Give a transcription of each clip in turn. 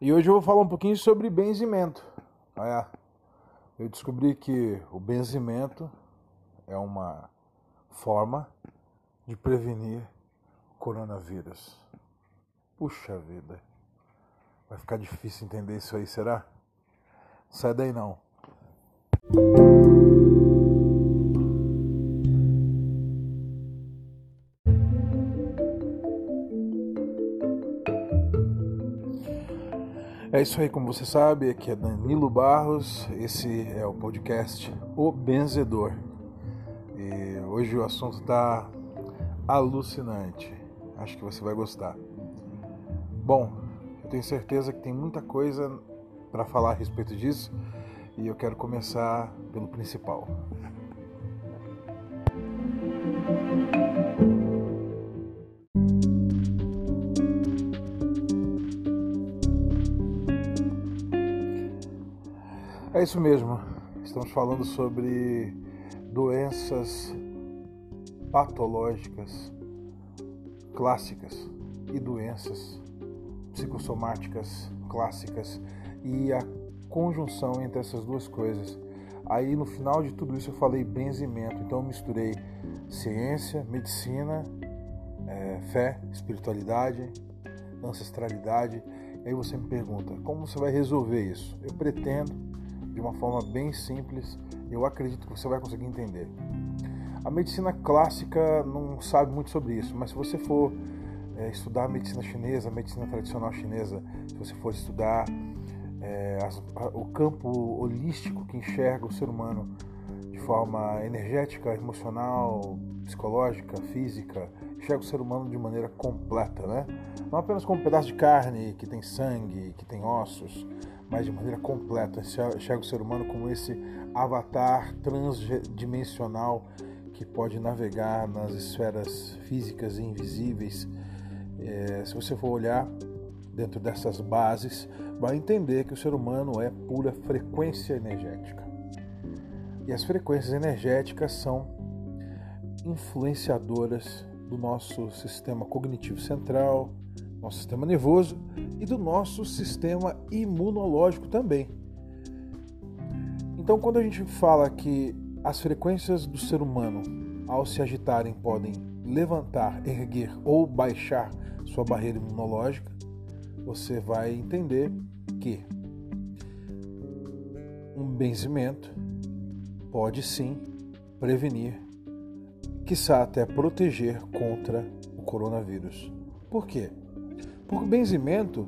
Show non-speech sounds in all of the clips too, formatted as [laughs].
E hoje eu vou falar um pouquinho sobre benzimento. É, eu descobri que o benzimento é uma forma de prevenir coronavírus. Puxa vida. Vai ficar difícil entender isso aí, será? Sai daí não. É isso aí, como você sabe, aqui é Danilo Barros, esse é o podcast O Benzedor. E hoje o assunto está alucinante, acho que você vai gostar. Bom, eu tenho certeza que tem muita coisa para falar a respeito disso e eu quero começar pelo principal. É isso mesmo. Estamos falando sobre doenças patológicas clássicas e doenças psicossomáticas clássicas e a conjunção entre essas duas coisas. Aí no final de tudo isso eu falei benzimento, então eu misturei ciência, medicina, é, fé, espiritualidade, ancestralidade. E aí você me pergunta, como você vai resolver isso? Eu pretendo de uma forma bem simples. Eu acredito que você vai conseguir entender. A medicina clássica não sabe muito sobre isso, mas se você for é, estudar a medicina chinesa, a medicina tradicional chinesa, se você for estudar é, as, a, o campo holístico que enxerga o ser humano de forma energética, emocional, psicológica, física, enxerga o ser humano de maneira completa, né? Não apenas como um pedaço de carne que tem sangue, que tem ossos, mas de maneira completa. Enxerga o ser humano como esse avatar transdimensional que pode navegar nas esferas físicas e invisíveis. É, se você for olhar dentro dessas bases, vai entender que o ser humano é pura frequência energética. E as frequências energéticas são influenciadoras do nosso sistema cognitivo central, nosso sistema nervoso e do nosso sistema imunológico também. Então, quando a gente fala que as frequências do ser humano, ao se agitarem, podem levantar, erguer ou baixar sua barreira imunológica, você vai entender que um benzimento pode sim prevenir, quiçá até proteger contra o coronavírus. Por quê? Porque o benzimento,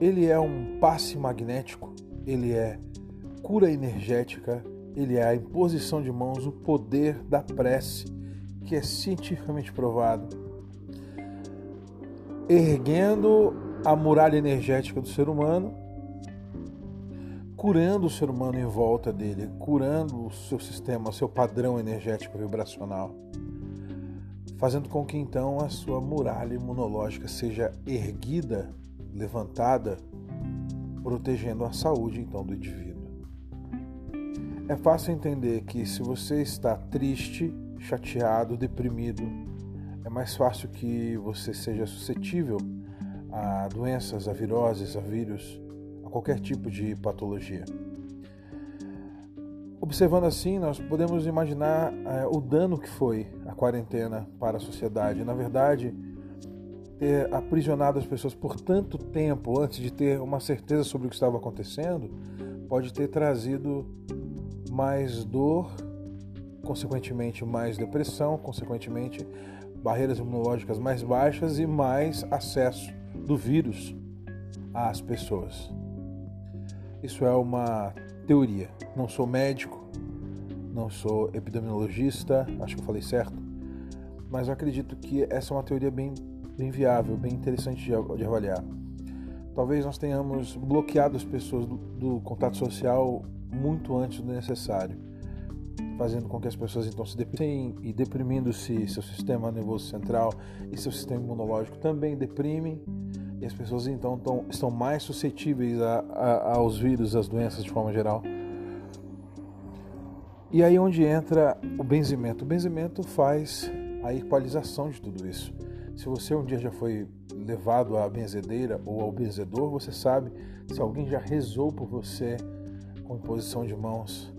ele é um passe magnético, ele é cura energética, ele é a imposição de mãos, o poder da prece, que é cientificamente provado, erguendo a muralha energética do ser humano, curando o ser humano em volta dele, curando o seu sistema, o seu padrão energético vibracional fazendo com que então a sua muralha imunológica seja erguida, levantada, protegendo a saúde então do indivíduo. É fácil entender que se você está triste, chateado, deprimido, é mais fácil que você seja suscetível a doenças, a viroses, a vírus, a qualquer tipo de patologia. Observando assim, nós podemos imaginar é, o dano que foi a quarentena para a sociedade. Na verdade, ter aprisionado as pessoas por tanto tempo antes de ter uma certeza sobre o que estava acontecendo pode ter trazido mais dor, consequentemente mais depressão, consequentemente barreiras imunológicas mais baixas e mais acesso do vírus às pessoas. Isso é uma teoria. Não sou médico, não sou epidemiologista, acho que eu falei certo, mas eu acredito que essa é uma teoria bem, bem viável, bem interessante de, de avaliar. Talvez nós tenhamos bloqueado as pessoas do, do contato social muito antes do necessário, fazendo com que as pessoas então se deprimem e deprimindo-se seu sistema nervoso central e seu sistema imunológico também deprimem e as pessoas então tão, estão mais suscetíveis a, a, aos vírus, às doenças de forma geral. E aí onde entra o benzimento. O benzimento faz a equalização de tudo isso. Se você um dia já foi levado à benzedeira ou ao benzedor, você sabe se alguém já rezou por você com imposição de mãos,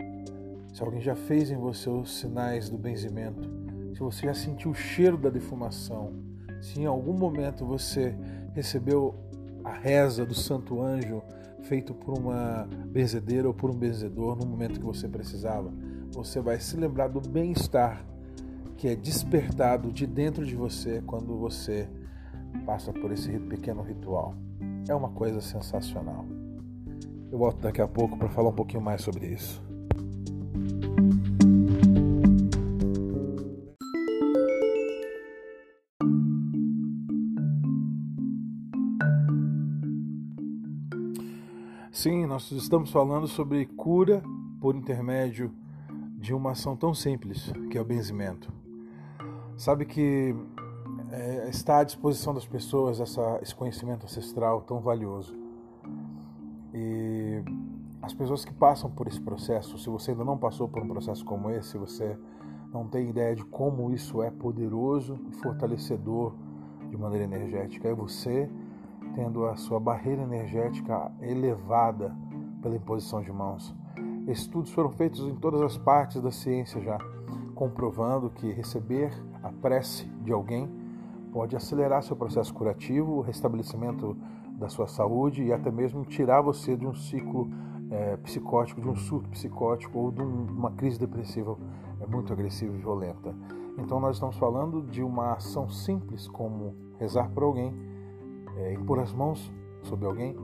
se alguém já fez em você os sinais do benzimento, se você já sentiu o cheiro da defumação, se em algum momento você recebeu a reza do santo anjo feito por uma benzedeira ou por um benzedor no momento que você precisava, você vai se lembrar do bem-estar que é despertado de dentro de você quando você passa por esse pequeno ritual. É uma coisa sensacional. Eu volto daqui a pouco para falar um pouquinho mais sobre isso. Sim, nós estamos falando sobre cura por intermédio de uma ação tão simples que é o benzimento. Sabe que é, está à disposição das pessoas essa, esse conhecimento ancestral tão valioso. E as pessoas que passam por esse processo, se você ainda não passou por um processo como esse, você não tem ideia de como isso é poderoso e fortalecedor de maneira energética, é você tendo a sua barreira energética elevada pela imposição de mãos. Estudos foram feitos em todas as partes da ciência já, comprovando que receber a prece de alguém pode acelerar seu processo curativo, o restabelecimento da sua saúde e até mesmo tirar você de um ciclo é, psicótico, de um surto psicótico ou de um, uma crise depressiva é, muito agressiva e violenta. Então nós estamos falando de uma ação simples como rezar por alguém, é, impor as mãos sobre alguém,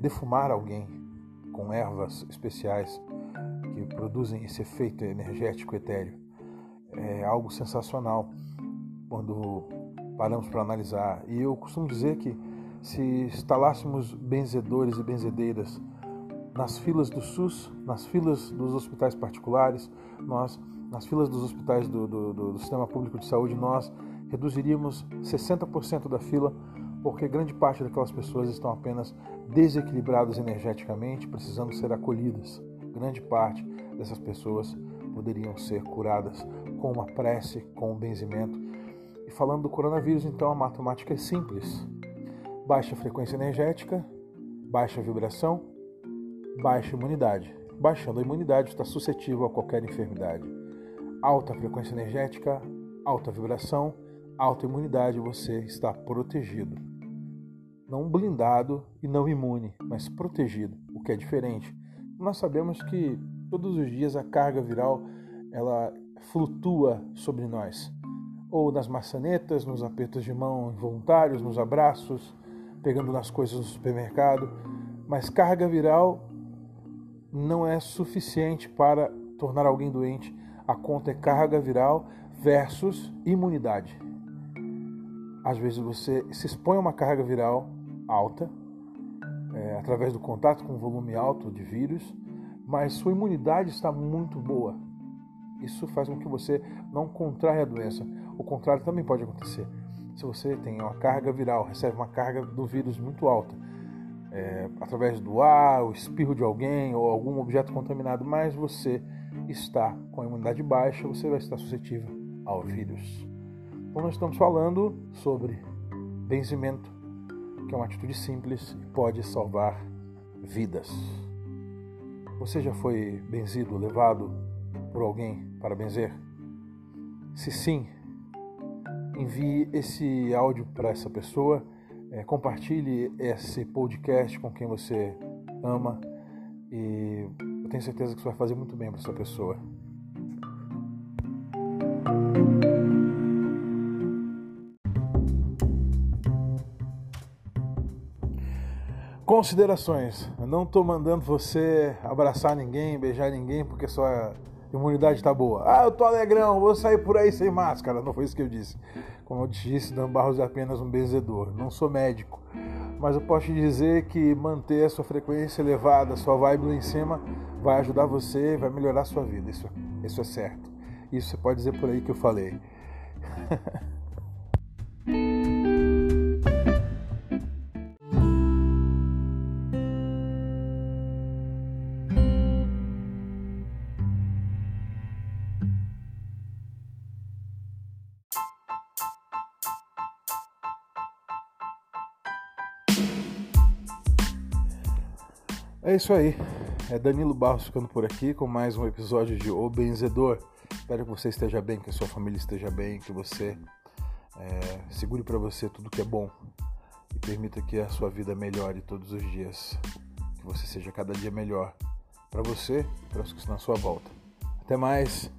defumar alguém com ervas especiais que produzem esse efeito energético etéreo. É algo sensacional quando paramos para analisar. E eu costumo dizer que se instalássemos benzedores e benzedeiras nas filas do SUS, nas filas dos hospitais particulares, nós, nas filas dos hospitais do, do, do Sistema Público de Saúde, nós reduziríamos 60% da fila porque grande parte daquelas pessoas estão apenas desequilibradas energeticamente, precisando ser acolhidas. Grande parte dessas pessoas poderiam ser curadas com uma prece, com um benzimento. E falando do coronavírus, então a matemática é simples: baixa frequência energética, baixa vibração, baixa imunidade. Baixando a imunidade, está suscetível a qualquer enfermidade. Alta frequência energética, alta vibração, alta imunidade, você está protegido. Não blindado e não imune, mas protegido, o que é diferente. Nós sabemos que todos os dias a carga viral ela flutua sobre nós, ou nas maçanetas, nos apertos de mão involuntários, nos abraços, pegando nas coisas no supermercado, mas carga viral não é suficiente para tornar alguém doente. A conta é carga viral versus imunidade. Às vezes você se expõe a uma carga viral alta, é, através do contato com volume alto de vírus, mas sua imunidade está muito boa. Isso faz com que você não contraia a doença. O contrário também pode acontecer. Se você tem uma carga viral, recebe uma carga do vírus muito alta, é, através do ar, o espirro de alguém ou algum objeto contaminado, mas você está com a imunidade baixa, você vai estar suscetível ao vírus. Então nós estamos falando sobre benzimento, que é uma atitude simples e pode salvar vidas. Você já foi benzido, levado por alguém para benzer? Se sim, envie esse áudio para essa pessoa, é, compartilhe esse podcast com quem você ama e eu tenho certeza que isso vai fazer muito bem para essa pessoa. Considerações. Eu não estou mandando você abraçar ninguém, beijar ninguém, porque sua imunidade está boa. Ah, eu tô alegrão, vou sair por aí sem máscara. Não foi isso que eu disse. Como eu disse, Dan Barros é apenas um benzedor. Não sou médico. Mas eu posso te dizer que manter a sua frequência elevada, sua vibe lá em cima, vai ajudar você, vai melhorar a sua vida. Isso, isso é certo. Isso você pode dizer por aí que eu falei. [laughs] É isso aí. É Danilo Barros ficando por aqui com mais um episódio de O Benzedor. Espero que você esteja bem, que a sua família esteja bem, que você é, segure para você tudo que é bom e permita que a sua vida melhore todos os dias. Que você seja cada dia melhor para você e para os que estão à sua volta. Até mais.